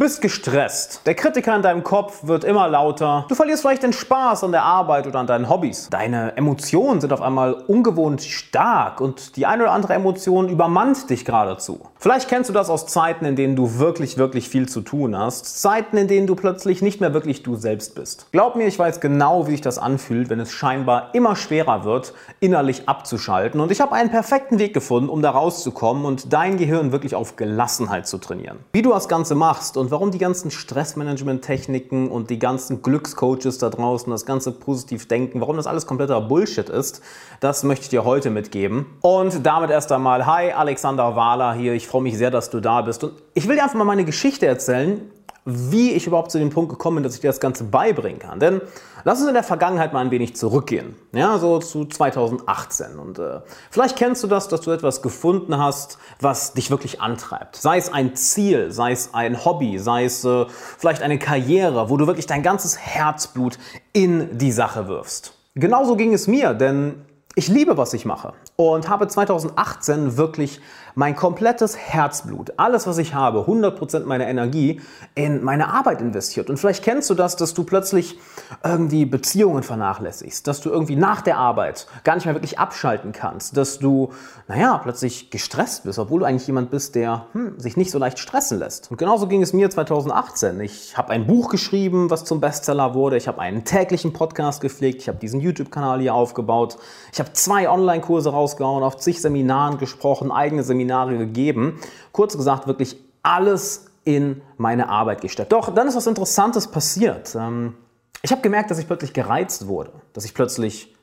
bist gestresst. Der Kritiker in deinem Kopf wird immer lauter. Du verlierst vielleicht den Spaß an der Arbeit oder an deinen Hobbys. Deine Emotionen sind auf einmal ungewohnt stark und die eine oder andere Emotion übermannt dich geradezu. Vielleicht kennst du das aus Zeiten, in denen du wirklich, wirklich viel zu tun hast. Zeiten, in denen du plötzlich nicht mehr wirklich du selbst bist. Glaub mir, ich weiß genau, wie sich das anfühlt, wenn es scheinbar immer schwerer wird, innerlich abzuschalten. Und ich habe einen perfekten Weg gefunden, um da rauszukommen und dein Gehirn wirklich auf Gelassenheit zu trainieren. Wie du das Ganze machst und warum die ganzen Stressmanagement-Techniken und die ganzen Glückscoaches da draußen, das ganze positiv denken, warum das alles kompletter Bullshit ist, das möchte ich dir heute mitgeben. Und damit erst einmal, hi, Alexander Wahler hier. Ich freue mich sehr, dass du da bist. Und ich will dir einfach mal meine Geschichte erzählen, wie ich überhaupt zu dem Punkt gekommen bin, dass ich dir das Ganze beibringen kann. Denn lass uns in der Vergangenheit mal ein wenig zurückgehen. Ja, so zu 2018. Und äh, vielleicht kennst du das, dass du etwas gefunden hast, was dich wirklich antreibt. Sei es ein Ziel, sei es ein Hobby, sei es äh, vielleicht eine Karriere, wo du wirklich dein ganzes Herzblut in die Sache wirfst. Genauso ging es mir, denn ich liebe, was ich mache und habe 2018 wirklich mein komplettes Herzblut, alles, was ich habe, 100% meiner Energie in meine Arbeit investiert. Und vielleicht kennst du das, dass du plötzlich irgendwie Beziehungen vernachlässigst, dass du irgendwie nach der Arbeit gar nicht mehr wirklich abschalten kannst, dass du, naja, plötzlich gestresst bist, obwohl du eigentlich jemand bist, der hm, sich nicht so leicht stressen lässt. Und genauso ging es mir 2018. Ich habe ein Buch geschrieben, was zum Bestseller wurde. Ich habe einen täglichen Podcast gepflegt. Ich habe diesen YouTube-Kanal hier aufgebaut. Ich habe zwei Online-Kurse rausgehauen, auf zig Seminaren gesprochen, eigene Seminare Seminare gegeben. Kurz gesagt, wirklich alles in meine Arbeit gesteckt. Doch dann ist was Interessantes passiert. Ähm, ich habe gemerkt, dass ich plötzlich gereizt wurde, dass ich plötzlich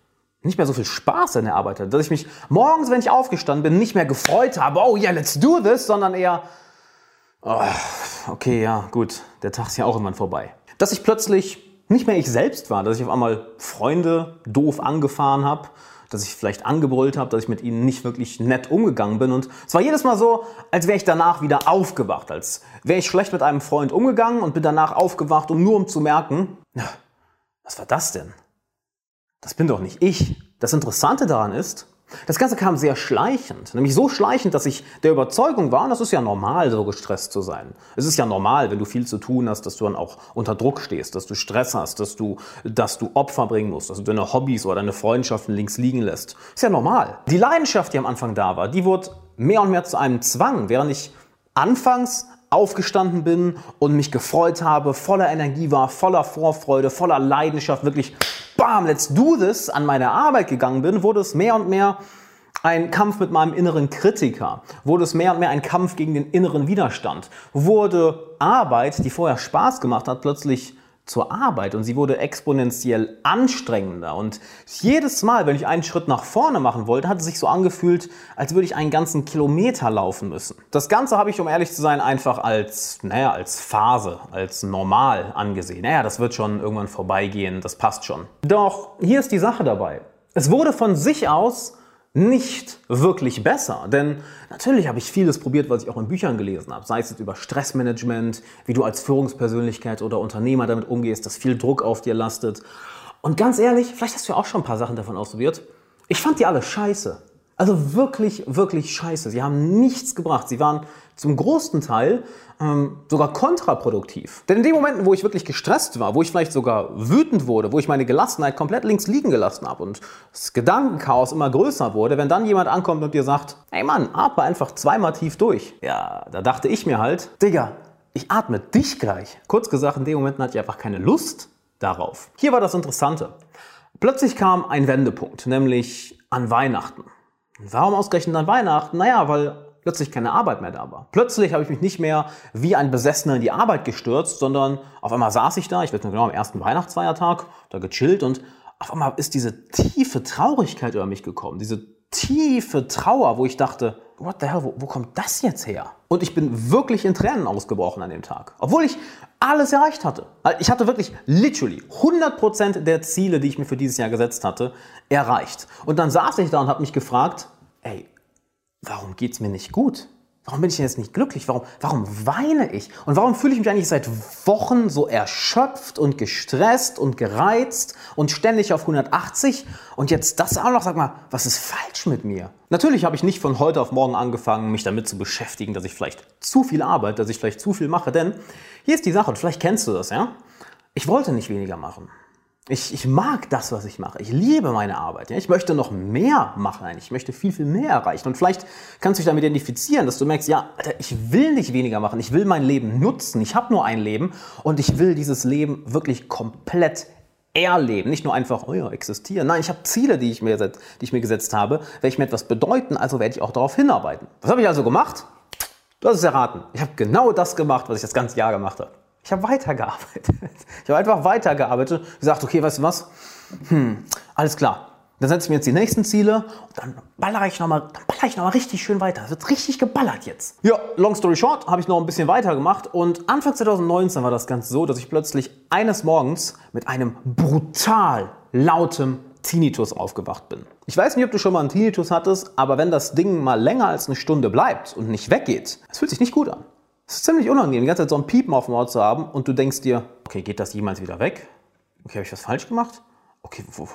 nicht mehr so viel Spaß in der Arbeit hatte, dass ich mich morgens, wenn ich aufgestanden bin, nicht mehr gefreut habe, oh yeah, let's do this, sondern eher, oh, okay, ja, gut, der Tag ist ja auch irgendwann vorbei. Dass ich plötzlich nicht mehr ich selbst war, dass ich auf einmal Freunde doof angefahren habe, dass ich vielleicht angebrüllt habe, dass ich mit ihnen nicht wirklich nett umgegangen bin. Und es war jedes Mal so, als wäre ich danach wieder aufgewacht, als wäre ich schlecht mit einem Freund umgegangen und bin danach aufgewacht, um nur um zu merken, was war das denn? Das bin doch nicht ich. Das Interessante daran ist, das Ganze kam sehr schleichend, nämlich so schleichend, dass ich der Überzeugung war, das ist ja normal, so gestresst zu sein. Es ist ja normal, wenn du viel zu tun hast, dass du dann auch unter Druck stehst, dass du Stress hast, dass du, dass du Opfer bringen musst, dass du deine Hobbys oder deine Freundschaften links liegen lässt. Ist ja normal. Die Leidenschaft, die am Anfang da war, die wurde mehr und mehr zu einem Zwang, während ich anfangs aufgestanden bin und mich gefreut habe, voller Energie war, voller Vorfreude, voller Leidenschaft, wirklich bam, let's do this, an meine Arbeit gegangen bin, wurde es mehr und mehr ein Kampf mit meinem inneren Kritiker, wurde es mehr und mehr ein Kampf gegen den inneren Widerstand, wurde Arbeit, die vorher Spaß gemacht hat, plötzlich zur Arbeit und sie wurde exponentiell anstrengender. Und jedes Mal, wenn ich einen Schritt nach vorne machen wollte, hat es sich so angefühlt, als würde ich einen ganzen Kilometer laufen müssen. Das Ganze habe ich, um ehrlich zu sein, einfach als, naja, als Phase, als normal angesehen. Naja, das wird schon irgendwann vorbeigehen, das passt schon. Doch hier ist die Sache dabei. Es wurde von sich aus nicht wirklich besser. Denn natürlich habe ich vieles probiert, was ich auch in Büchern gelesen habe. Sei es jetzt über Stressmanagement, wie du als Führungspersönlichkeit oder Unternehmer damit umgehst, dass viel Druck auf dir lastet. Und ganz ehrlich, vielleicht hast du ja auch schon ein paar Sachen davon ausprobiert. Ich fand die alle scheiße. Also wirklich, wirklich scheiße. Sie haben nichts gebracht. Sie waren zum großen Teil ähm, sogar kontraproduktiv. Denn in den Momenten, wo ich wirklich gestresst war, wo ich vielleicht sogar wütend wurde, wo ich meine Gelassenheit komplett links liegen gelassen habe und das Gedankenchaos immer größer wurde, wenn dann jemand ankommt und dir sagt, hey Mann, atme einfach zweimal tief durch. Ja, da dachte ich mir halt, Digga, ich atme dich gleich. Kurz gesagt, in den Momenten hatte ich einfach keine Lust darauf. Hier war das Interessante. Plötzlich kam ein Wendepunkt, nämlich an Weihnachten. Warum ausgerechnet an Weihnachten? Naja, weil plötzlich keine Arbeit mehr da war. Plötzlich habe ich mich nicht mehr wie ein Besessener in die Arbeit gestürzt, sondern auf einmal saß ich da, ich weiß nicht genau, am ersten Weihnachtsfeiertag, da gechillt und auf einmal ist diese tiefe Traurigkeit über mich gekommen, diese tiefe Trauer, wo ich dachte, what the hell, wo, wo kommt das jetzt her? Und ich bin wirklich in Tränen ausgebrochen an dem Tag, obwohl ich alles erreicht hatte. Ich hatte wirklich literally 100% der Ziele, die ich mir für dieses Jahr gesetzt hatte, erreicht. Und dann saß ich da und habe mich gefragt, ey, warum geht's mir nicht gut? Warum bin ich denn jetzt nicht glücklich? Warum, warum weine ich? Und warum fühle ich mich eigentlich seit Wochen so erschöpft und gestresst und gereizt und ständig auf 180? Und jetzt das auch noch, sag mal, was ist falsch mit mir? Natürlich habe ich nicht von heute auf morgen angefangen, mich damit zu beschäftigen, dass ich vielleicht zu viel arbeite, dass ich vielleicht zu viel mache. Denn hier ist die Sache, und vielleicht kennst du das, ja? Ich wollte nicht weniger machen. Ich, ich mag das, was ich mache. Ich liebe meine Arbeit. Ja? Ich möchte noch mehr machen. Ich möchte viel, viel mehr erreichen. Und vielleicht kannst du dich damit identifizieren, dass du merkst, ja, Alter, ich will nicht weniger machen. Ich will mein Leben nutzen. Ich habe nur ein Leben und ich will dieses Leben wirklich komplett erleben. Nicht nur einfach, oh ja, existieren. Nein, ich habe Ziele, die ich, mir, die ich mir gesetzt habe. Welche mir etwas bedeuten, also werde ich auch darauf hinarbeiten. Was habe ich also gemacht? Du hast es erraten. Ich habe genau das gemacht, was ich das ganze Jahr gemacht habe. Ich habe weitergearbeitet. Ich habe einfach weitergearbeitet, gesagt, okay, weißt du was? Hm, alles klar. Dann setze ich mir jetzt die nächsten Ziele und dann ballere ich nochmal, dann richtig schön weiter. Es wird richtig geballert jetzt. Ja, long story short, habe ich noch ein bisschen weitergemacht und Anfang 2019 war das Ganze so, dass ich plötzlich eines Morgens mit einem brutal lautem Tinnitus aufgewacht bin. Ich weiß nicht, ob du schon mal einen Tinnitus hattest, aber wenn das Ding mal länger als eine Stunde bleibt und nicht weggeht, es fühlt sich nicht gut an. Es ist ziemlich unangenehm, die ganze Zeit so ein Piepen auf dem Ohr zu haben und du denkst dir, okay, geht das jemals wieder weg? Okay, habe ich was falsch gemacht? Okay, wo,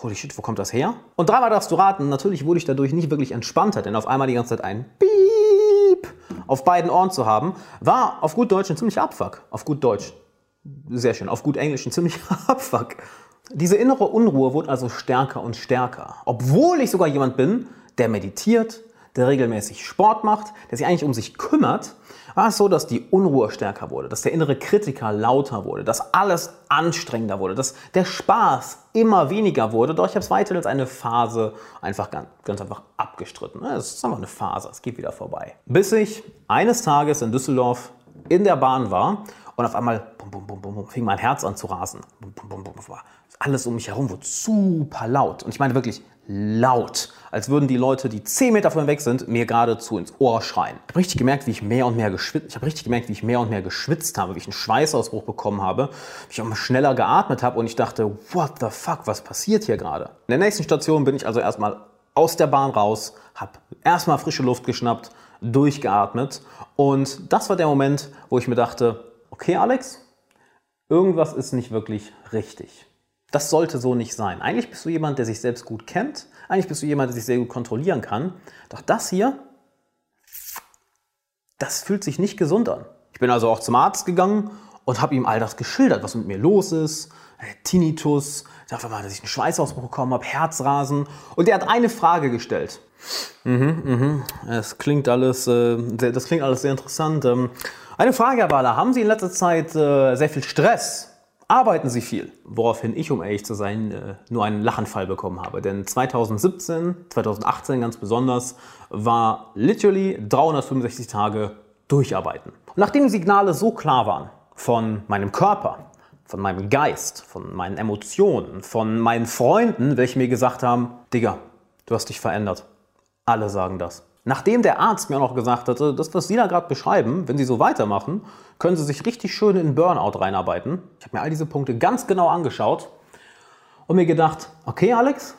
holy shit, wo kommt das her? Und dreimal darfst du raten, natürlich wurde ich dadurch nicht wirklich entspannter, denn auf einmal die ganze Zeit ein Piep auf beiden Ohren zu haben, war auf gut Deutsch ein ziemlicher Abfuck. Auf gut Deutsch. Sehr schön. Auf gut Englisch ein ziemlicher Abfuck. Diese innere Unruhe wurde also stärker und stärker. Obwohl ich sogar jemand bin, der meditiert, der regelmäßig Sport macht, der sich eigentlich um sich kümmert, war es so, dass die Unruhe stärker wurde, dass der innere Kritiker lauter wurde, dass alles anstrengender wurde, dass der Spaß immer weniger wurde. Doch ich habe es weiterhin als eine Phase einfach ganz, ganz einfach abgestritten. Es ist einfach eine Phase, es geht wieder vorbei. Bis ich eines Tages in Düsseldorf in der Bahn war und auf einmal bum, bum, bum, fing mein Herz an zu rasen. Alles um mich herum wurde super laut. Und ich meine wirklich laut, als würden die Leute, die 10 Meter von mir weg sind, mir geradezu ins Ohr schreien. Ich habe richtig gemerkt, wie ich mehr und mehr geschwitzt, ich habe richtig gemerkt, wie ich mehr und mehr geschwitzt habe, wie ich einen Schweißausbruch bekommen habe, wie ich auch schneller geatmet habe und ich dachte, what the fuck, was passiert hier gerade? In der nächsten Station bin ich also erstmal aus der Bahn raus, habe erstmal frische Luft geschnappt, durchgeatmet und das war der Moment, wo ich mir dachte, okay Alex, irgendwas ist nicht wirklich richtig. Das sollte so nicht sein. Eigentlich bist du jemand, der sich selbst gut kennt. Eigentlich bist du jemand, der sich sehr gut kontrollieren kann. Doch das hier, das fühlt sich nicht gesund an. Ich bin also auch zum Arzt gegangen und habe ihm all das geschildert, was mit mir los ist. Äh, Tinnitus, dachte mal, dass ich einen Schweißausbruch bekommen habe, Herzrasen. Und er hat eine Frage gestellt. Mhm, mhm. Es klingt alles, äh, das klingt alles sehr interessant. Ähm, eine Frage, Herr Wahler, haben Sie in letzter Zeit äh, sehr viel Stress? Arbeiten sie viel. Woraufhin ich, um ehrlich zu sein, äh, nur einen Lachenfall bekommen habe. Denn 2017, 2018 ganz besonders, war literally 365 Tage durcharbeiten. Und nachdem Signale so klar waren von meinem Körper, von meinem Geist, von meinen Emotionen, von meinen Freunden, welche mir gesagt haben, Digga, du hast dich verändert. Alle sagen das. Nachdem der Arzt mir auch noch gesagt hatte, das, was Sie da gerade beschreiben, wenn Sie so weitermachen, können Sie sich richtig schön in Burnout reinarbeiten. Ich habe mir all diese Punkte ganz genau angeschaut und mir gedacht, okay Alex,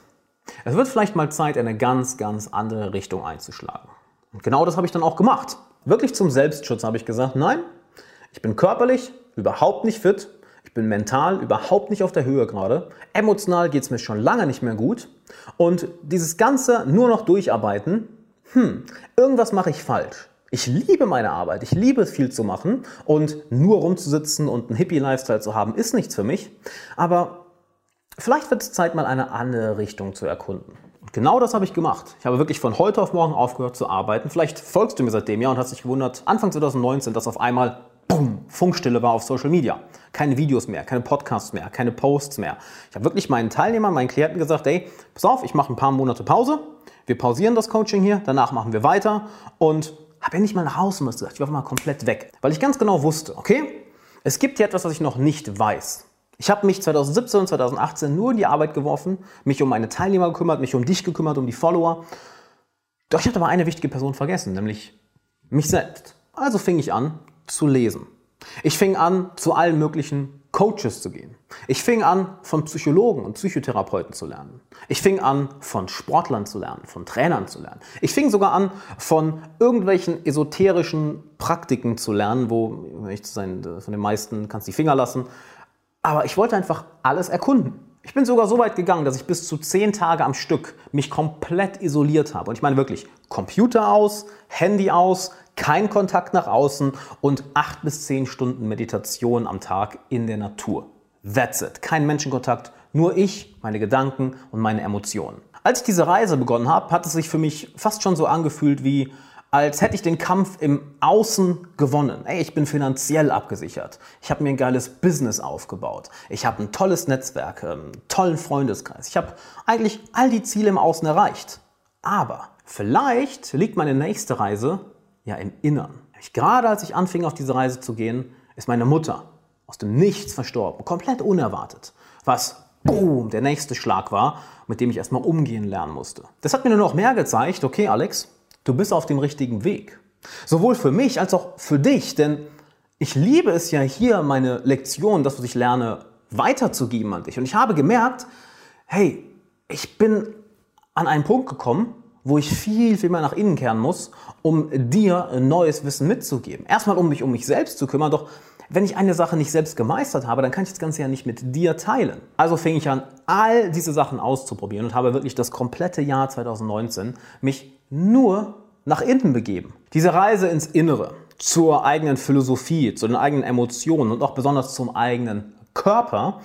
es wird vielleicht mal Zeit, eine ganz, ganz andere Richtung einzuschlagen. Und genau das habe ich dann auch gemacht. Wirklich zum Selbstschutz habe ich gesagt, nein, ich bin körperlich überhaupt nicht fit, ich bin mental überhaupt nicht auf der Höhe gerade, emotional geht es mir schon lange nicht mehr gut und dieses Ganze nur noch durcharbeiten, hm, irgendwas mache ich falsch. Ich liebe meine Arbeit, ich liebe es viel zu machen und nur rumzusitzen und einen Hippie-Lifestyle zu haben, ist nichts für mich. Aber vielleicht wird es Zeit, mal eine andere Richtung zu erkunden. Und genau das habe ich gemacht. Ich habe wirklich von heute auf morgen aufgehört zu arbeiten. Vielleicht folgst du mir seitdem ja und hast dich gewundert, Anfang 2019, dass auf einmal boom, Funkstille war auf Social Media. Keine Videos mehr, keine Podcasts mehr, keine Posts mehr. Ich habe wirklich meinen Teilnehmern, meinen Klienten gesagt, ey, pass auf, ich mache ein paar Monate Pause wir pausieren das Coaching hier, danach machen wir weiter und habe ja nicht mal nach Hause gesagt, ich war mal komplett weg, weil ich ganz genau wusste, okay, es gibt hier etwas, was ich noch nicht weiß. Ich habe mich 2017 und 2018 nur in die Arbeit geworfen, mich um meine Teilnehmer gekümmert, mich um dich gekümmert, um die Follower. Doch ich hatte aber eine wichtige Person vergessen, nämlich mich selbst. Also fing ich an zu lesen. Ich fing an, zu allen möglichen Coaches zu gehen. Ich fing an, von Psychologen und Psychotherapeuten zu lernen. Ich fing an, von Sportlern zu lernen, von Trainern zu lernen. Ich fing sogar an, von irgendwelchen esoterischen Praktiken zu lernen, wo, ehrlich zu sein, von den meisten kannst du die Finger lassen. Aber ich wollte einfach alles erkunden. Ich bin sogar so weit gegangen, dass ich bis zu zehn Tage am Stück mich komplett isoliert habe. Und ich meine wirklich Computer aus, Handy aus, kein Kontakt nach außen und acht bis zehn Stunden Meditation am Tag in der Natur. That's it. Kein Menschenkontakt, nur ich, meine Gedanken und meine Emotionen. Als ich diese Reise begonnen habe, hat es sich für mich fast schon so angefühlt wie als hätte ich den Kampf im Außen gewonnen. Ey, ich bin finanziell abgesichert. Ich habe mir ein geiles Business aufgebaut. Ich habe ein tolles Netzwerk, einen tollen Freundeskreis. Ich habe eigentlich all die Ziele im Außen erreicht. Aber vielleicht liegt meine nächste Reise ja im Innern. Gerade als ich anfing, auf diese Reise zu gehen, ist meine Mutter aus dem Nichts verstorben. Komplett unerwartet. Was, boom, der nächste Schlag war, mit dem ich erstmal umgehen lernen musste. Das hat mir nur noch mehr gezeigt, okay, Alex, du bist auf dem richtigen Weg. Sowohl für mich als auch für dich, denn ich liebe es ja hier, meine Lektion, das, was ich lerne, weiterzugeben an dich. Und ich habe gemerkt, hey, ich bin an einen Punkt gekommen, wo ich viel, viel mehr nach innen kehren muss, um dir neues Wissen mitzugeben. Erstmal, um mich um mich selbst zu kümmern, doch wenn ich eine Sache nicht selbst gemeistert habe, dann kann ich das Ganze ja nicht mit dir teilen. Also fing ich an, all diese Sachen auszuprobieren und habe wirklich das komplette Jahr 2019 mich nur nach innen begeben. Diese Reise ins Innere, zur eigenen Philosophie, zu den eigenen Emotionen und auch besonders zum eigenen Körper,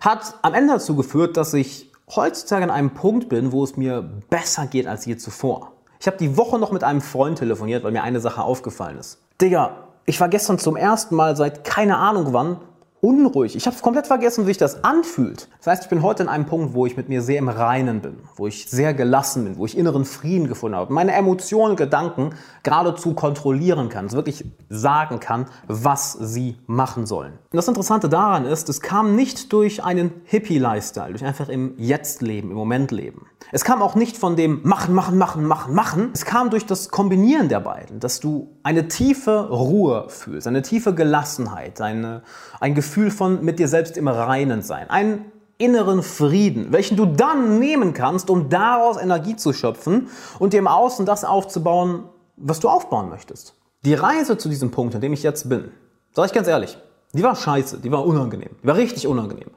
hat am Ende dazu geführt, dass ich heutzutage an einem Punkt bin, wo es mir besser geht als je zuvor. Ich habe die Woche noch mit einem Freund telefoniert, weil mir eine Sache aufgefallen ist. Digga, ich war gestern zum ersten Mal seit keine Ahnung wann unruhig. Ich habe komplett vergessen, wie sich das anfühlt. Das heißt, ich bin heute in einem Punkt, wo ich mit mir sehr im Reinen bin, wo ich sehr gelassen bin, wo ich inneren Frieden gefunden habe, meine Emotionen, Gedanken geradezu kontrollieren kann, also wirklich sagen kann, was sie machen sollen. Und das Interessante daran ist, es kam nicht durch einen Hippie-Lifestyle, durch einfach im Jetzt leben, im Moment leben. Es kam auch nicht von dem Machen, Machen, Machen, Machen, Machen. Es kam durch das Kombinieren der beiden, dass du eine tiefe Ruhe fühlst, eine tiefe Gelassenheit, eine, ein Gefühl von mit dir selbst im Reinen sein, einen inneren Frieden, welchen du dann nehmen kannst, um daraus Energie zu schöpfen und dir im Außen das aufzubauen, was du aufbauen möchtest. Die Reise zu diesem Punkt, an dem ich jetzt bin, sag ich ganz ehrlich, die war scheiße, die war unangenehm, die war richtig unangenehm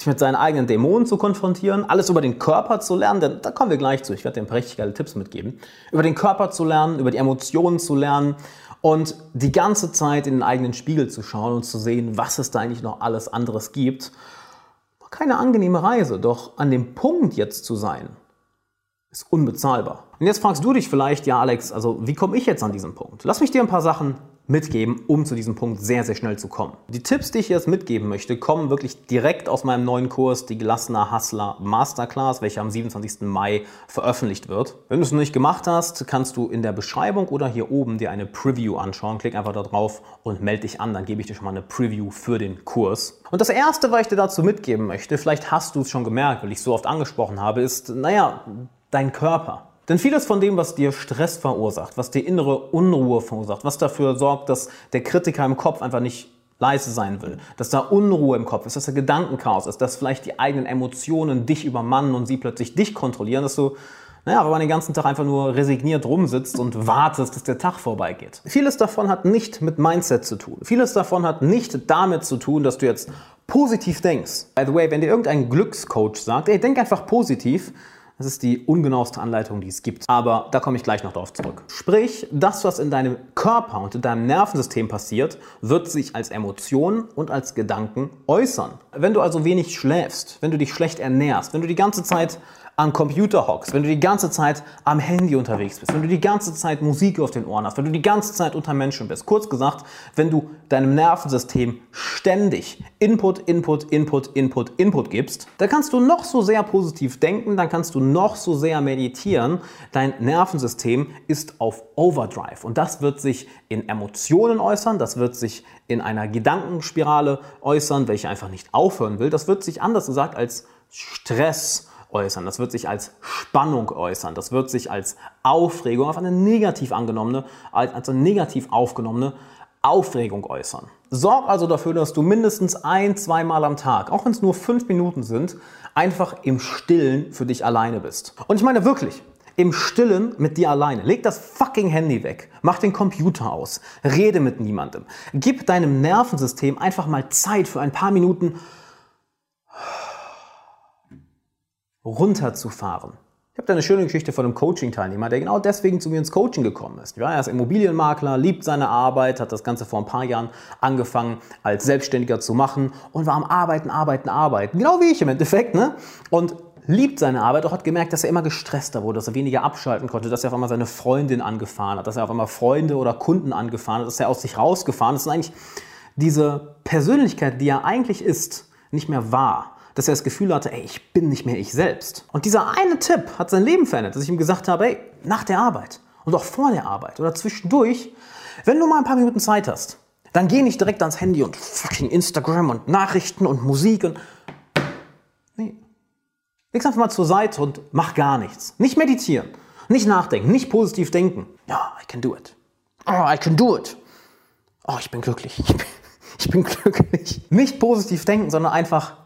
sich mit seinen eigenen Dämonen zu konfrontieren, alles über den Körper zu lernen, denn da kommen wir gleich zu. Ich werde dir richtig geile Tipps mitgeben. Über den Körper zu lernen, über die Emotionen zu lernen und die ganze Zeit in den eigenen Spiegel zu schauen und zu sehen, was es da eigentlich noch alles anderes gibt. Keine angenehme Reise, doch an dem Punkt jetzt zu sein, ist unbezahlbar. Und jetzt fragst du dich vielleicht, ja Alex, also wie komme ich jetzt an diesen Punkt? Lass mich dir ein paar Sachen mitgeben, um zu diesem Punkt sehr, sehr schnell zu kommen. Die Tipps, die ich jetzt mitgeben möchte, kommen wirklich direkt aus meinem neuen Kurs, die Gelassener Hustler Masterclass, welcher am 27. Mai veröffentlicht wird. Wenn du es noch nicht gemacht hast, kannst du in der Beschreibung oder hier oben dir eine Preview anschauen. Klick einfach da drauf und melde dich an, dann gebe ich dir schon mal eine Preview für den Kurs. Und das Erste, was ich dir dazu mitgeben möchte, vielleicht hast du es schon gemerkt, weil ich es so oft angesprochen habe, ist, naja, dein Körper. Denn vieles von dem, was dir Stress verursacht, was dir innere Unruhe verursacht, was dafür sorgt, dass der Kritiker im Kopf einfach nicht leise sein will, dass da Unruhe im Kopf ist, dass da Gedankenchaos ist, dass vielleicht die eigenen Emotionen dich übermannen und sie plötzlich dich kontrollieren, dass du naja, wenn man den ganzen Tag einfach nur resigniert rumsitzt und wartest, dass der Tag vorbeigeht. Vieles davon hat nicht mit Mindset zu tun. Vieles davon hat nicht damit zu tun, dass du jetzt positiv denkst. By the way, wenn dir irgendein Glückscoach sagt, ey, denk einfach positiv, das ist die ungenaueste Anleitung, die es gibt. Aber da komme ich gleich noch darauf zurück. Sprich, das, was in deinem Körper und in deinem Nervensystem passiert, wird sich als Emotion und als Gedanken äußern. Wenn du also wenig schläfst, wenn du dich schlecht ernährst, wenn du die ganze Zeit am Computer hockst, wenn du die ganze Zeit am Handy unterwegs bist, wenn du die ganze Zeit Musik auf den Ohren hast, wenn du die ganze Zeit unter Menschen bist. Kurz gesagt, wenn du deinem Nervensystem ständig Input, Input, Input, Input, Input gibst, dann kannst du noch so sehr positiv denken, dann kannst du noch so sehr meditieren. Dein Nervensystem ist auf Overdrive und das wird sich in Emotionen äußern, das wird sich in einer Gedankenspirale äußern, welche einfach nicht aufhören will. Das wird sich anders gesagt als Stress äußern. Das wird sich als Spannung äußern. Das wird sich als Aufregung auf eine negativ angenommene, als, eine negativ aufgenommene Aufregung äußern. Sorg also dafür, dass du mindestens ein, zweimal am Tag, auch wenn es nur fünf Minuten sind, einfach im Stillen für dich alleine bist. Und ich meine wirklich, im Stillen mit dir alleine. Leg das fucking Handy weg. Mach den Computer aus. Rede mit niemandem. Gib deinem Nervensystem einfach mal Zeit für ein paar Minuten runterzufahren. Ich habe da eine schöne Geschichte von einem Coaching-Teilnehmer, der genau deswegen zu mir ins Coaching gekommen ist. Ja, er ist Immobilienmakler, liebt seine Arbeit, hat das Ganze vor ein paar Jahren angefangen als Selbstständiger zu machen und war am Arbeiten, Arbeiten, Arbeiten. Genau wie ich im Endeffekt. Ne? Und liebt seine Arbeit, auch hat gemerkt, dass er immer gestresster wurde, dass er weniger abschalten konnte, dass er auf einmal seine Freundin angefahren hat, dass er auf einmal Freunde oder Kunden angefahren hat, dass er aus sich rausgefahren ist. Ist eigentlich diese Persönlichkeit, die er eigentlich ist, nicht mehr wahr dass er das Gefühl hatte, ey, ich bin nicht mehr ich selbst. Und dieser eine Tipp hat sein Leben verändert, dass ich ihm gesagt habe, ey, nach der Arbeit und auch vor der Arbeit oder zwischendurch, wenn du mal ein paar Minuten Zeit hast, dann geh nicht direkt ans Handy und fucking Instagram und Nachrichten und Musik und. Nee. Leg's einfach mal zur Seite und mach gar nichts. Nicht meditieren, nicht nachdenken, nicht positiv denken. Ja, I can do it. Oh, I can do it. Oh, ich bin glücklich. Ich bin, ich bin glücklich. Nicht positiv denken, sondern einfach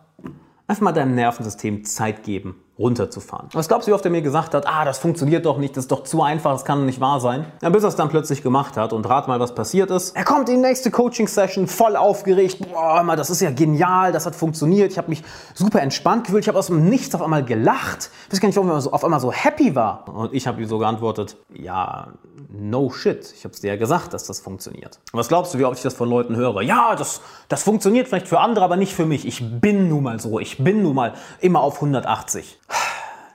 Einfach mal deinem Nervensystem Zeit geben, runterzufahren. Was glaubst du, wie oft er mir gesagt hat, ah, das funktioniert doch nicht, das ist doch zu einfach, das kann nicht wahr sein? Ja, bis er es dann plötzlich gemacht hat und rat mal, was passiert ist. Er kommt in die nächste Coaching-Session voll aufgeregt. Boah, das ist ja genial, das hat funktioniert. Ich habe mich super entspannt gefühlt. Ich habe aus dem Nichts auf einmal gelacht. Ich weiß gar nicht, warum er so, auf einmal so happy war. Und ich habe ihm so geantwortet, ja, no shit. Ich habe es dir ja gesagt, dass das funktioniert. Was glaubst du, wie oft ich das von Leuten höre? Ja, das, das funktioniert vielleicht für andere, aber nicht für mich. Ich bin nun mal so. Ich bin nun mal immer auf 180.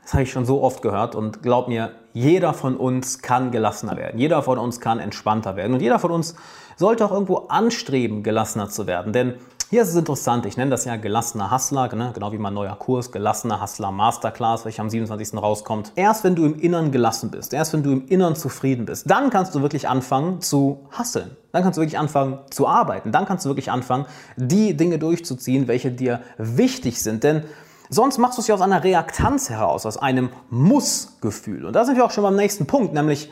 Das habe ich schon so oft gehört und glaub mir, jeder von uns kann gelassener werden. Jeder von uns kann entspannter werden. Und jeder von uns sollte auch irgendwo anstreben, gelassener zu werden. Denn hier ist es interessant, ich nenne das ja gelassener Hustler, ne? genau wie mein neuer Kurs, gelassener Hustler Masterclass, welcher am 27. rauskommt. Erst wenn du im Innern gelassen bist, erst wenn du im Innern zufrieden bist, dann kannst du wirklich anfangen zu hustlen. Dann kannst du wirklich anfangen zu arbeiten. Dann kannst du wirklich anfangen, die Dinge durchzuziehen, welche dir wichtig sind. Denn Sonst machst du es ja aus einer Reaktanz heraus, aus einem Muss-Gefühl. Und da sind wir auch schon beim nächsten Punkt, nämlich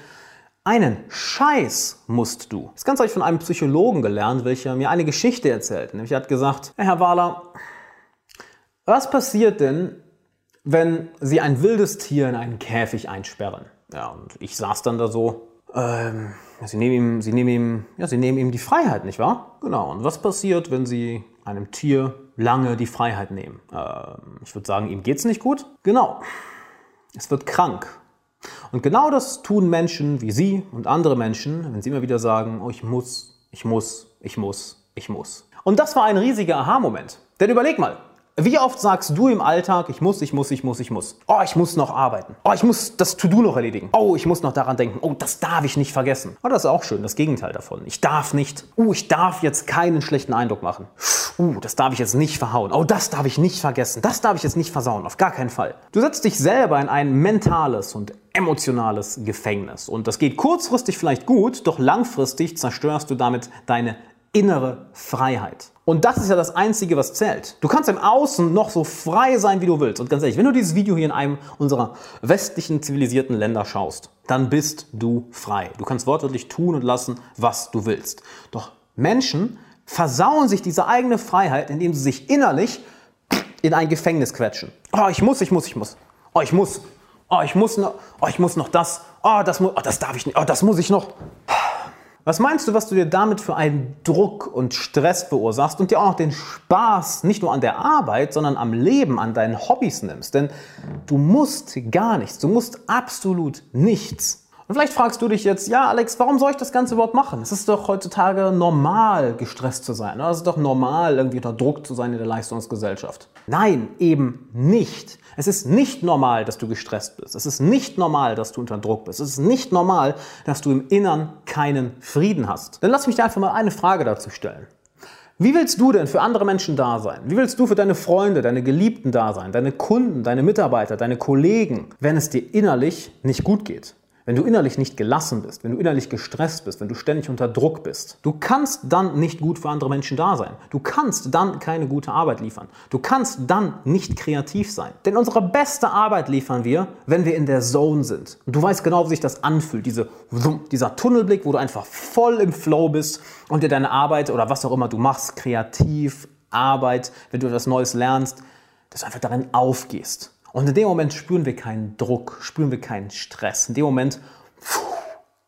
einen Scheiß musst du. Das Ganze habe ich von einem Psychologen gelernt, welcher mir eine Geschichte erzählt. Nämlich er hat gesagt, Herr Wahler, was passiert denn, wenn Sie ein wildes Tier in einen Käfig einsperren? Ja, und ich saß dann da so, ähm, Sie, nehmen ihm, Sie, nehmen ihm, ja, Sie nehmen ihm die Freiheit, nicht wahr? Genau, und was passiert, wenn Sie einem Tier lange die Freiheit nehmen? Ähm, ich würde sagen, ihm geht es nicht gut. Genau, es wird krank und genau das tun Menschen wie Sie und andere Menschen, wenn sie immer wieder sagen, oh, ich muss, ich muss, ich muss, ich muss. Und das war ein riesiger Aha-Moment. Denn überleg mal, wie oft sagst du im Alltag, ich muss, ich muss, ich muss, ich muss. Oh, ich muss noch arbeiten. Oh, ich muss das To-Do noch erledigen. Oh, ich muss noch daran denken. Oh, das darf ich nicht vergessen. Oh, das ist auch schön, das Gegenteil davon. Ich darf nicht. Oh, ich darf jetzt keinen schlechten Eindruck machen. Uh, das darf ich jetzt nicht verhauen. Oh, das darf ich nicht vergessen. Das darf ich jetzt nicht versauen. Auf gar keinen Fall. Du setzt dich selber in ein mentales und emotionales Gefängnis. Und das geht kurzfristig vielleicht gut, doch langfristig zerstörst du damit deine innere Freiheit. Und das ist ja das Einzige, was zählt. Du kannst im Außen noch so frei sein, wie du willst. Und ganz ehrlich, wenn du dieses Video hier in einem unserer westlichen zivilisierten Länder schaust, dann bist du frei. Du kannst wortwörtlich tun und lassen, was du willst. Doch Menschen versauen sich diese eigene Freiheit, indem sie sich innerlich in ein Gefängnis quetschen. Oh, ich muss, ich muss, ich muss. Oh, ich muss. Oh, ich muss noch. Oh, ich muss noch das. Oh, das muss. Oh, das darf ich nicht. Oh, das muss ich noch. Was meinst du, was du dir damit für einen Druck und Stress verursachst und dir auch noch den Spaß nicht nur an der Arbeit, sondern am Leben, an deinen Hobbys nimmst? Denn du musst gar nichts, du musst absolut nichts. Und vielleicht fragst du dich jetzt, ja Alex, warum soll ich das Ganze überhaupt machen? Es ist doch heutzutage normal, gestresst zu sein. Es ist doch normal, irgendwie unter Druck zu sein in der Leistungsgesellschaft. Nein, eben nicht. Es ist nicht normal, dass du gestresst bist. Es ist nicht normal, dass du unter Druck bist. Es ist nicht normal, dass du im Innern keinen Frieden hast. Dann lass mich dir einfach mal eine Frage dazu stellen. Wie willst du denn für andere Menschen da sein? Wie willst du für deine Freunde, deine Geliebten da sein, deine Kunden, deine Mitarbeiter, deine Kollegen, wenn es dir innerlich nicht gut geht? Wenn du innerlich nicht gelassen bist, wenn du innerlich gestresst bist, wenn du ständig unter Druck bist, du kannst dann nicht gut für andere Menschen da sein. Du kannst dann keine gute Arbeit liefern. Du kannst dann nicht kreativ sein. Denn unsere beste Arbeit liefern wir, wenn wir in der Zone sind. Und du weißt genau, wie sich das anfühlt. Diese, dieser Tunnelblick, wo du einfach voll im Flow bist und dir deine Arbeit oder was auch immer du machst, kreativ, Arbeit, wenn du etwas Neues lernst, dass du einfach darin aufgehst. Und in dem Moment spüren wir keinen Druck, spüren wir keinen Stress. In dem Moment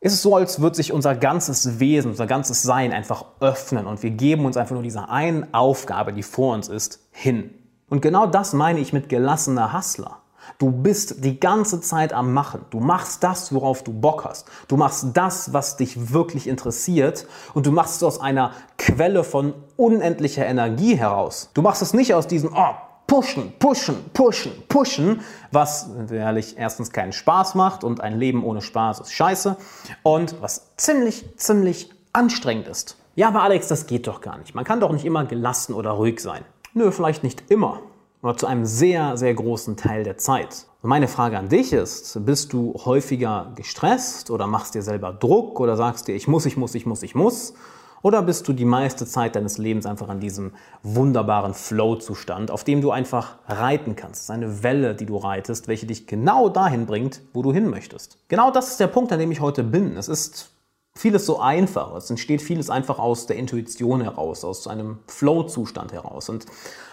ist es so, als würde sich unser ganzes Wesen, unser ganzes Sein einfach öffnen und wir geben uns einfach nur dieser einen Aufgabe, die vor uns ist, hin. Und genau das meine ich mit gelassener Hustler. Du bist die ganze Zeit am Machen. Du machst das, worauf du Bock hast. Du machst das, was dich wirklich interessiert. Und du machst es aus einer Quelle von unendlicher Energie heraus. Du machst es nicht aus diesem, oh, pushen, pushen, pushen, pushen, was ehrlich erstens keinen Spaß macht und ein Leben ohne Spaß ist scheiße und was ziemlich, ziemlich anstrengend ist. Ja, aber Alex, das geht doch gar nicht. Man kann doch nicht immer gelassen oder ruhig sein. Nö, vielleicht nicht immer, aber zu einem sehr, sehr großen Teil der Zeit. Und meine Frage an dich ist, bist du häufiger gestresst oder machst dir selber Druck oder sagst dir, ich muss, ich muss, ich muss, ich muss? Oder bist du die meiste Zeit deines Lebens einfach an diesem wunderbaren Flow-Zustand, auf dem du einfach reiten kannst? Das ist eine Welle, die du reitest, welche dich genau dahin bringt, wo du hin möchtest. Genau das ist der Punkt, an dem ich heute bin. Es ist vieles so einfach. Es entsteht vieles einfach aus der Intuition heraus, aus einem Flow-Zustand heraus. Und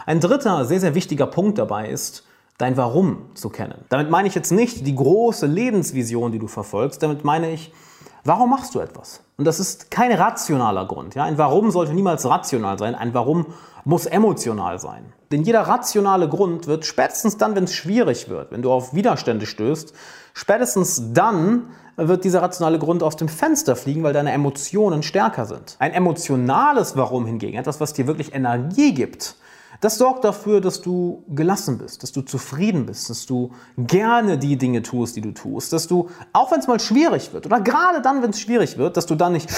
ein dritter, sehr, sehr wichtiger Punkt dabei ist, dein Warum zu kennen. Damit meine ich jetzt nicht die große Lebensvision, die du verfolgst. Damit meine ich, Warum machst du etwas? Und das ist kein rationaler Grund. Ja? Ein Warum sollte niemals rational sein. Ein Warum muss emotional sein. Denn jeder rationale Grund wird spätestens dann, wenn es schwierig wird, wenn du auf Widerstände stößt, spätestens dann wird dieser rationale Grund aus dem Fenster fliegen, weil deine Emotionen stärker sind. Ein emotionales Warum hingegen, etwas, was dir wirklich Energie gibt, das sorgt dafür, dass du gelassen bist, dass du zufrieden bist, dass du gerne die Dinge tust, die du tust, dass du, auch wenn es mal schwierig wird, oder gerade dann, wenn es schwierig wird, dass du dann nicht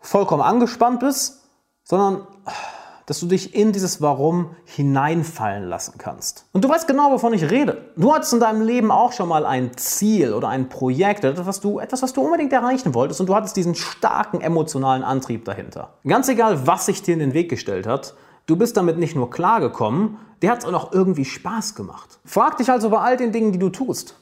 vollkommen angespannt bist, sondern dass du dich in dieses Warum hineinfallen lassen kannst. Und du weißt genau, wovon ich rede. Du hattest in deinem Leben auch schon mal ein Ziel oder ein Projekt etwas, was du, etwas, was du unbedingt erreichen wolltest und du hattest diesen starken emotionalen Antrieb dahinter. Ganz egal, was sich dir in den Weg gestellt hat, Du bist damit nicht nur klargekommen, dir hat es auch noch irgendwie Spaß gemacht. Frag dich also bei all den Dingen, die du tust,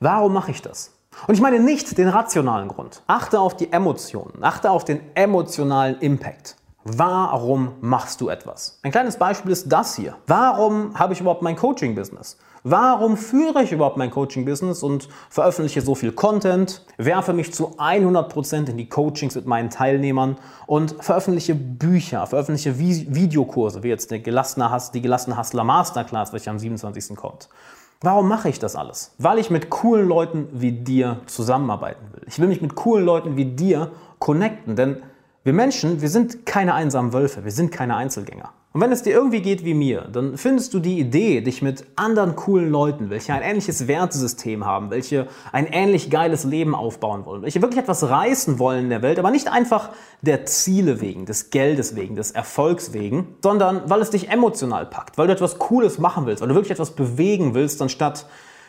warum mache ich das? Und ich meine nicht den rationalen Grund. Achte auf die Emotionen, achte auf den emotionalen Impact. Warum machst du etwas? Ein kleines Beispiel ist das hier. Warum habe ich überhaupt mein Coaching-Business? Warum führe ich überhaupt mein Coaching-Business und veröffentliche so viel Content, werfe mich zu 100% in die Coachings mit meinen Teilnehmern und veröffentliche Bücher, veröffentliche Videokurse, wie jetzt die gelassene, Hass, die gelassene Hustler Masterclass, welche am 27. kommt. Warum mache ich das alles? Weil ich mit coolen Leuten wie dir zusammenarbeiten will. Ich will mich mit coolen Leuten wie dir connecten, denn wir Menschen, wir sind keine einsamen Wölfe, wir sind keine Einzelgänger. Und wenn es dir irgendwie geht wie mir, dann findest du die Idee, dich mit anderen coolen Leuten, welche ein ähnliches Wertesystem haben, welche ein ähnlich geiles Leben aufbauen wollen, welche wirklich etwas reißen wollen in der Welt, aber nicht einfach der Ziele wegen, des Geldes wegen, des Erfolgs wegen, sondern weil es dich emotional packt, weil du etwas Cooles machen willst, weil du wirklich etwas bewegen willst, anstatt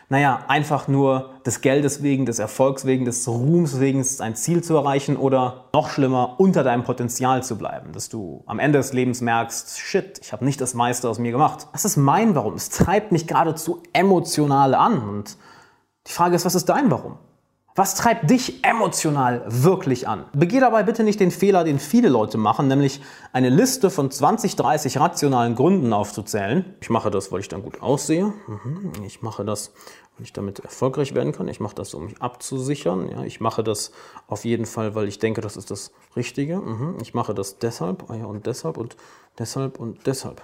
naja, einfach nur des Geldes wegen, des Erfolgs wegen, des Ruhms wegen ein Ziel zu erreichen oder noch schlimmer, unter deinem Potenzial zu bleiben, dass du am Ende des Lebens merkst, shit, ich habe nicht das meiste aus mir gemacht. Das ist mein Warum. Es treibt mich geradezu emotional an und die Frage ist, was ist dein Warum? Was treibt dich emotional wirklich an? Begeh dabei bitte nicht den Fehler, den viele Leute machen, nämlich eine Liste von 20, 30 rationalen Gründen aufzuzählen. Ich mache das, weil ich dann gut aussehe. Mhm. Ich mache das, weil ich damit erfolgreich werden kann. Ich mache das, um mich abzusichern. Ich mache das auf jeden Fall, weil ich denke, das ist das Richtige. Mhm. Ich mache das deshalb und deshalb und deshalb und deshalb.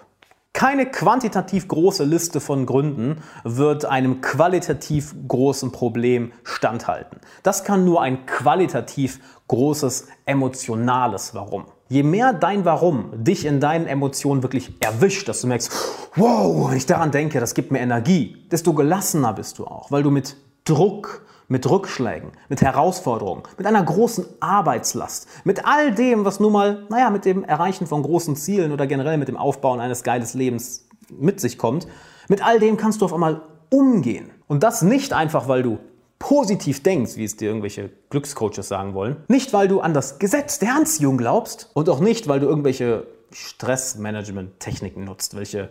Keine quantitativ große Liste von Gründen wird einem qualitativ großen Problem standhalten. Das kann nur ein qualitativ großes emotionales Warum. Je mehr dein Warum dich in deinen Emotionen wirklich erwischt, dass du merkst, wow, wenn ich daran denke, das gibt mir Energie, desto gelassener bist du auch, weil du mit Druck, mit Rückschlägen, mit Herausforderungen, mit einer großen Arbeitslast, mit all dem, was nun mal, naja, mit dem Erreichen von großen Zielen oder generell mit dem Aufbauen eines geiles Lebens mit sich kommt, mit all dem kannst du auf einmal umgehen. Und das nicht einfach, weil du positiv denkst, wie es dir irgendwelche Glückscoaches sagen wollen. Nicht, weil du an das Gesetz der Anziehung glaubst und auch nicht, weil du irgendwelche Stressmanagement-Techniken nutzt, welche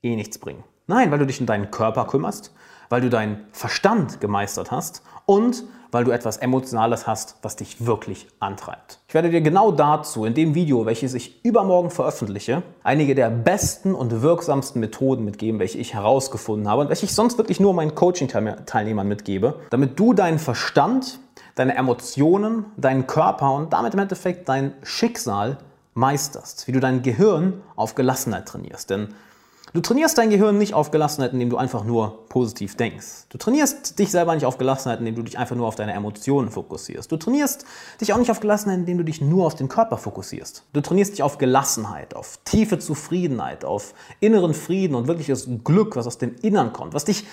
eh nichts bringen. Nein, weil du dich um deinen Körper kümmerst, weil du deinen Verstand gemeistert hast und weil du etwas Emotionales hast, was dich wirklich antreibt. Ich werde dir genau dazu in dem Video, welches ich übermorgen veröffentliche, einige der besten und wirksamsten Methoden mitgeben, welche ich herausgefunden habe und welche ich sonst wirklich nur meinen Coaching-Teilnehmern mitgebe, damit du deinen Verstand, deine Emotionen, deinen Körper und damit im Endeffekt dein Schicksal meisterst, wie du dein Gehirn auf Gelassenheit trainierst. Denn Du trainierst dein Gehirn nicht auf Gelassenheit, indem du einfach nur positiv denkst. Du trainierst dich selber nicht auf Gelassenheit, indem du dich einfach nur auf deine Emotionen fokussierst. Du trainierst dich auch nicht auf Gelassenheit, indem du dich nur auf den Körper fokussierst. Du trainierst dich auf Gelassenheit, auf tiefe Zufriedenheit, auf inneren Frieden und wirkliches Glück, was aus dem Innern kommt, was dich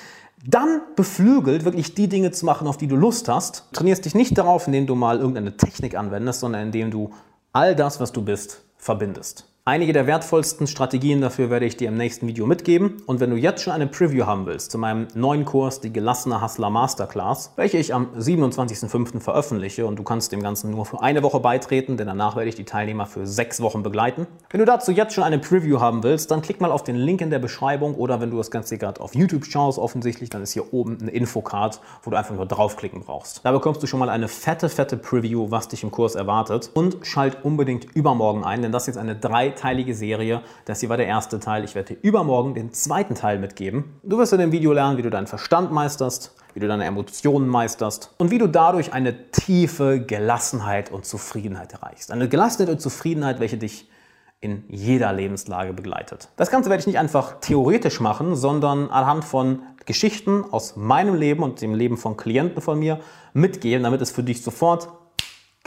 dann beflügelt, wirklich die Dinge zu machen, auf die du Lust hast. Du trainierst dich nicht darauf, indem du mal irgendeine Technik anwendest, sondern indem du all das, was du bist, verbindest. Einige der wertvollsten Strategien dafür werde ich dir im nächsten Video mitgeben. Und wenn du jetzt schon eine Preview haben willst zu meinem neuen Kurs, die gelassene Hustler Masterclass, welche ich am 27.05. veröffentliche und du kannst dem Ganzen nur für eine Woche beitreten, denn danach werde ich die Teilnehmer für sechs Wochen begleiten. Wenn du dazu jetzt schon eine Preview haben willst, dann klick mal auf den Link in der Beschreibung oder wenn du das Ganze gerade auf YouTube schaust, offensichtlich, dann ist hier oben eine Infocard, wo du einfach nur draufklicken brauchst. Da bekommst du schon mal eine fette, fette Preview, was dich im Kurs erwartet und schalt unbedingt übermorgen ein, denn das ist jetzt eine drei dreiteilige Serie. Das hier war der erste Teil. Ich werde dir übermorgen den zweiten Teil mitgeben. Du wirst in dem Video lernen, wie du deinen Verstand meisterst, wie du deine Emotionen meisterst und wie du dadurch eine tiefe Gelassenheit und Zufriedenheit erreichst. Eine Gelassenheit und Zufriedenheit, welche dich in jeder Lebenslage begleitet. Das Ganze werde ich nicht einfach theoretisch machen, sondern anhand von Geschichten aus meinem Leben und dem Leben von Klienten von mir mitgeben, damit es für dich sofort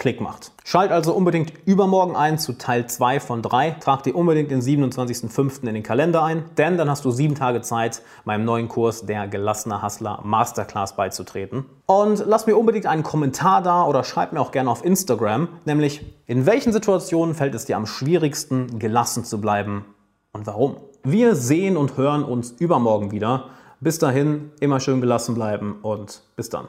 Klick macht. Schalt also unbedingt übermorgen ein zu Teil 2 von 3. Trag dir unbedingt den 27.05. in den Kalender ein, denn dann hast du sieben Tage Zeit, meinem neuen Kurs der Gelassene Hustler Masterclass beizutreten. Und lass mir unbedingt einen Kommentar da oder schreib mir auch gerne auf Instagram, nämlich in welchen Situationen fällt es dir am schwierigsten, gelassen zu bleiben und warum. Wir sehen und hören uns übermorgen wieder. Bis dahin, immer schön gelassen bleiben und bis dann.